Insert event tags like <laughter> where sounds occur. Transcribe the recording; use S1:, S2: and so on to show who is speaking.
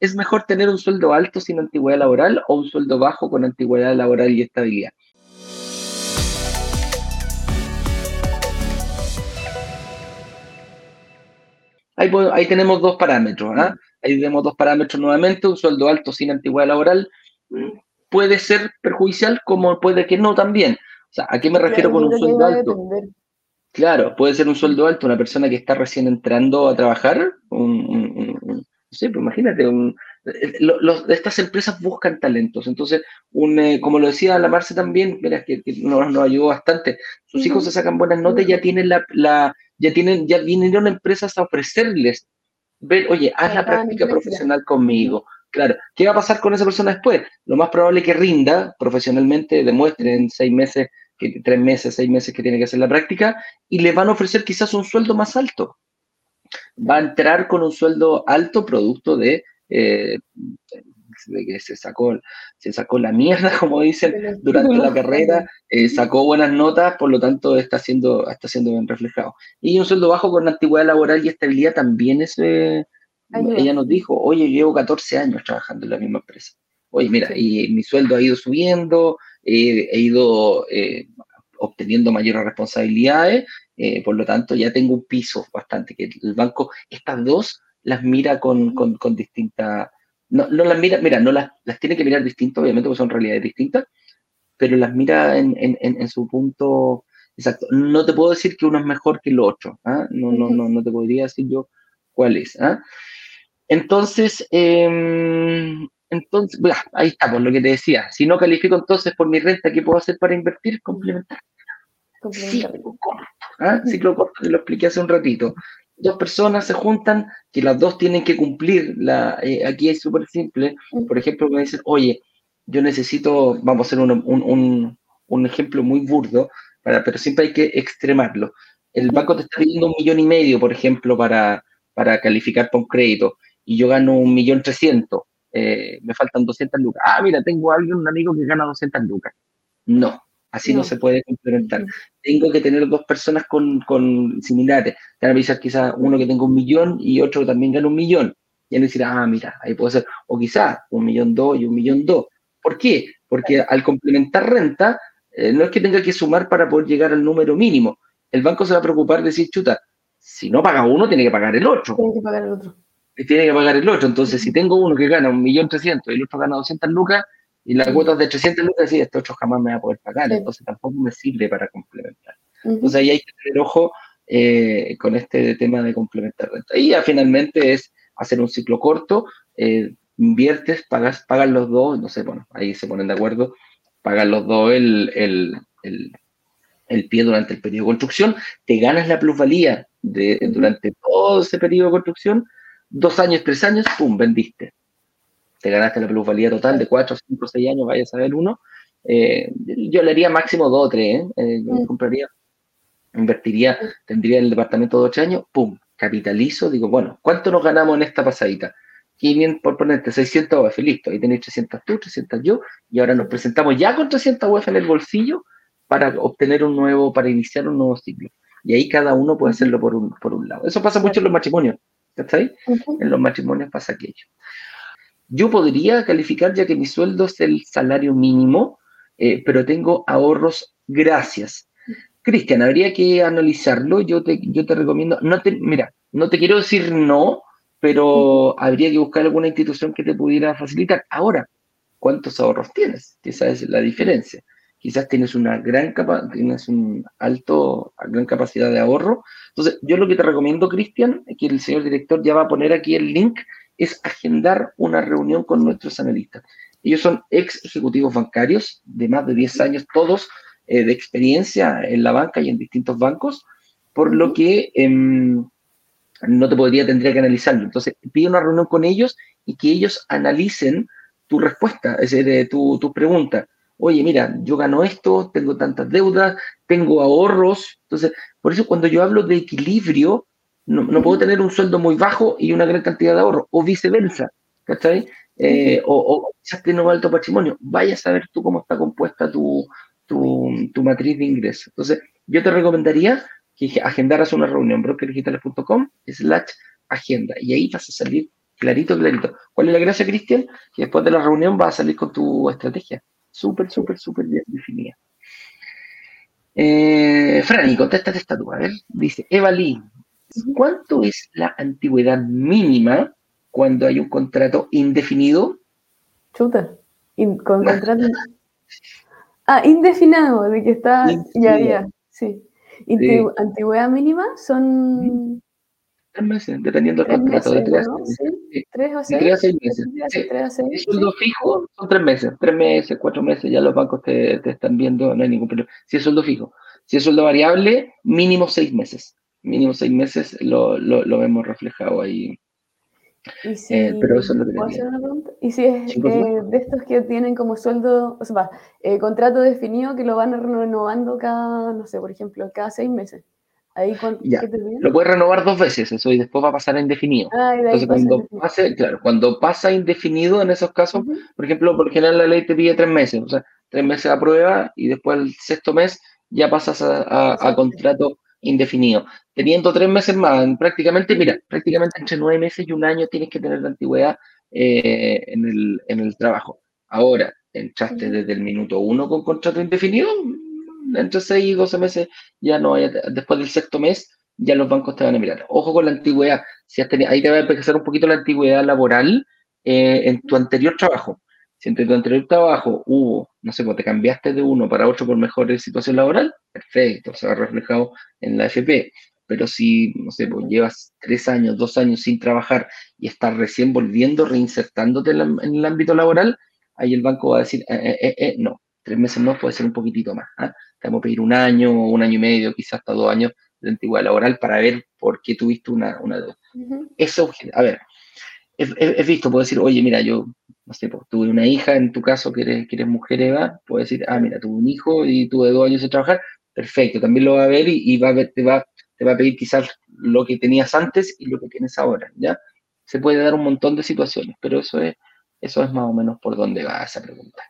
S1: ¿Es mejor tener un sueldo alto sin antigüedad laboral o un sueldo bajo con antigüedad laboral y estabilidad? Ahí, tenemos dos parámetros. ¿ah? Ahí tenemos dos parámetros nuevamente. Un sueldo alto sin antigüedad laboral mm, puede ser perjudicial como puede que no también. O sea, ¿a qué me refiero con un sueldo alto? Claro, puede ser un sueldo alto una persona que está recién entrando a trabajar. no sé, pues imagínate, estas empresas buscan talentos. Entonces, un, eh, como lo decía la Marce también, mira, que, nos, ayudó bastante. Sus hijos se sacan buenas notas y ya tienen la ya tienen, ya vinieron empresas a ofrecerles, ver, oye, haz la práctica profesional conmigo. Claro, ¿qué va a pasar con esa persona después? Lo más probable es que rinda profesionalmente, demuestre en seis meses, que, tres meses, seis meses que tiene que hacer la práctica, y le van a ofrecer quizás un sueldo más alto. Va a entrar con un sueldo alto producto de eh, de que se sacó, se sacó la mierda, <laughs> como dicen, durante la <laughs> carrera, eh, sacó buenas notas, por lo tanto está siendo, está siendo bien reflejado. Y un sueldo bajo con antigüedad laboral y estabilidad también es, eh, ella nos dijo, oye, llevo 14 años trabajando en la misma empresa. Oye, mira, y mi sueldo ha ido subiendo, he ido eh, obteniendo mayores responsabilidades, por lo tanto ya tengo un piso bastante, que el banco, estas dos las mira con, con, con distinta no, no las mira, mira, no las, las tiene que mirar distinto, obviamente, porque son realidades distintas, pero las mira en, en, en, su punto exacto. No te puedo decir que uno es mejor que el otro, ¿ah? no, no, no, no te podría decir yo cuál es. ¿ah? Entonces, em, entonces, ahí está, por lo que te decía. Si no califico entonces por mi renta, ¿qué puedo hacer para invertir? Complementar. Ciclo corto, ¿ah? Ciclo corto, que lo expliqué hace un ratito dos personas se juntan, que las dos tienen que cumplir, la, eh, aquí es súper simple, por ejemplo, me dicen, oye, yo necesito, vamos a hacer un, un, ejemplo muy burdo, para, pero siempre hay que extremarlo. El banco te está pidiendo un millón y medio, por ejemplo, para, para calificar por un crédito, y yo gano un millón trescientos, eh, me faltan 200 lucas. Ah, mira, tengo a alguien, un amigo que gana 200 lucas. No, Así no, se puede complementar. Tengo que tener dos personas con, con similares. Te van a avisar quizás uno que tenga un millón y otro que también gana un millón. Y van a decir, ah, mira, ahí puede ser. O quizás un millón dos y un millón dos. ¿Por qué? Porque al complementar renta, eh, no es que tenga que sumar para poder llegar al número mínimo. El banco se va a preocupar de decir, chuta, si no paga uno, tiene que pagar el otro.
S2: Tiene que pagar el otro.
S1: Tiene que pagar el otro. Entonces, si tengo uno que gana un millón trescientos y el otro gana 200 lucas, y la cuota de 300 lucas, sí, este otro jamás me va a poder pagar, entonces tampoco me sirve para complementar. Entonces ahí hay que tener ojo eh, con este tema de complementar renta. Y ya finalmente es hacer un ciclo corto, eh, inviertes, pagas, pagan los dos, no sé, bueno, ahí se ponen de acuerdo, pagan los dos el, el, el, pie durante el periodo de construcción, te ganas la plusvalía de, durante todo ese periodo de construcción, dos años, tres años, pum, vendiste te ganaste la plusvalía total de 4, 5, 6 años, vaya a saber uno. Eh, yo le haría máximo 2 o 3, ¿eh? eh mm. compraría, invertiría, tendría el departamento de 8 años, pum, capitalizo, digo, bueno, ¿cuánto nos ganamos en esta pasadita? 500 por ponerte 600 UF, listo, ahí tenéis 300 tú, 300 yo, y ahora nos presentamos ya con 300 UF en el bolsillo para obtener un nuevo, para iniciar un nuevo ciclo. Y ahí cada uno puede hacerlo por un, por un lado. Eso pasa mucho en los matrimonios, ¿está ahí? En los matrimonios pasa aquello yo podría calificar ya que mi sueldo es el salario mínimo, eh, pero tengo ahorros gracias. Cristian, habría que analizarlo. Yo te, yo te recomiendo, no te, mira, no te quiero decir no, pero habría que buscar alguna institución que te pudiera facilitar. Ahora, ¿cuántos ahorros tienes? Esa es la diferencia. Quizás tienes una gran tienes un alto, gran capacidad de ahorro. Entonces, yo lo que te recomiendo, Cristian, que el señor director ya va a poner aquí el link es agendar una reunión con nuestros analistas. Ellos son ex ejecutivos bancarios de más de 10 años, todos eh, de experiencia en la banca y en distintos bancos, por lo que em, no te podría, tendría que analizarlo. Entonces, pide una reunión con ellos y que ellos analicen tu respuesta, es decir, tu, tu pregunta. Oye, mira, yo gano esto, tengo tantas deudas, tengo ahorros. Entonces, por eso cuando yo hablo de equilibrio, no, puedo tener un sueldo muy bajo y una gran cantidad de ahorro, o viceversa, ¿cachai? Eh, o, o quizás tiene un alto patrimonio. Vaya a saber tú cómo está compuesta tu, tu, matriz de ingresos. Entonces, yo te recomendaría que agendaras una reunión, brokerdigitales.com slash agenda, y ahí vas a salir Clarito, clarito. ¿Cuál es la gracia, Cristian? Que después de la reunión vas a salir con tu estrategia. Súper, súper, súper bien definida. Eh, Franny, contéstate esta tú. A ver, dice Eva Lee. ¿Cuánto es la antigüedad mínima cuando hay un contrato indefinido?
S2: Chuta. con contrato. ah, indefinido, de que está. Ya, ya. Sí. Antigüedad mínima son
S1: tres meses, dependiendo del contrato. de tres,
S2: ¿Tres o seis?
S1: Tres a seis meses. Si sueldo fijo, son tres meses. Tres meses, cuatro meses, ya los bancos te, te, están viendo, no hay ningún problema. Si es sueldo fijo. Si es sueldo variable, mínimo seis meses. Mínimo seis meses lo, lo, lo vemos reflejado ahí.
S2: ¿Y si, eh, pero eso es lo que hacer una pregunta? ¿Y si es eh, de estos que tienen como sueldo, o sea, eh, contrato definido que lo van renovando cada, no sé, por ejemplo, cada seis meses? Ahí
S1: ya, lo puedes renovar dos veces eso y después va a pasar a indefinido. Ah, Entonces, cuando pase, claro, cuando pasa indefinido en esos casos, por ejemplo, por general la ley te pide tres meses, o sea, tres meses a prueba y después el sexto mes ya pasas a, contrato indefinido. Teniendo tres meses más, prácticamente, mira, prácticamente entre nueve meses y un año tienes que tener la antigüedad eh, en, el, en el trabajo. Ahora, entraste desde el minuto uno con contrato indefinido, entre 6 y 12 meses, ya no hay, después del sexto mes, ya los bancos te van a mirar. Ojo con la antigüedad, si has tenido, ahí te va a empezar un poquito la antigüedad laboral eh, en tu anterior trabajo. Si en tu anterior trabajo hubo, no sé, te cambiaste de uno para otro por mejor situación laboral, perfecto, se va reflejado en la FP. Pero si, no sé, pues llevas tres años, dos años sin trabajar y estás recién volviendo, reinsertándote en, el ámbito laboral, ahí el banco va a decir, eh, eh, eh, no, tres meses no, puede ser un poquitito más. ¿ah? Te vamos a pedir un año, un año y medio, quizás hasta dos años de antigüedad laboral para ver por qué tuviste una, una deuda. Eso, a ver, he, visto, puedo decir, oye, mira, yo, no sé, pues, tuve una hija, en tu caso, que eres, mujer, Eva, puedo decir, ah, mira, tuve un hijo y tuve dos años de trabajar, perfecto, también lo va a ver y, va a ver, te, va, te va a pedir quizás lo que tenías antes y lo que tienes ahora, ¿ya? Se puede dar un montón de situaciones, pero eso es, eso es más o menos por donde va esa pregunta.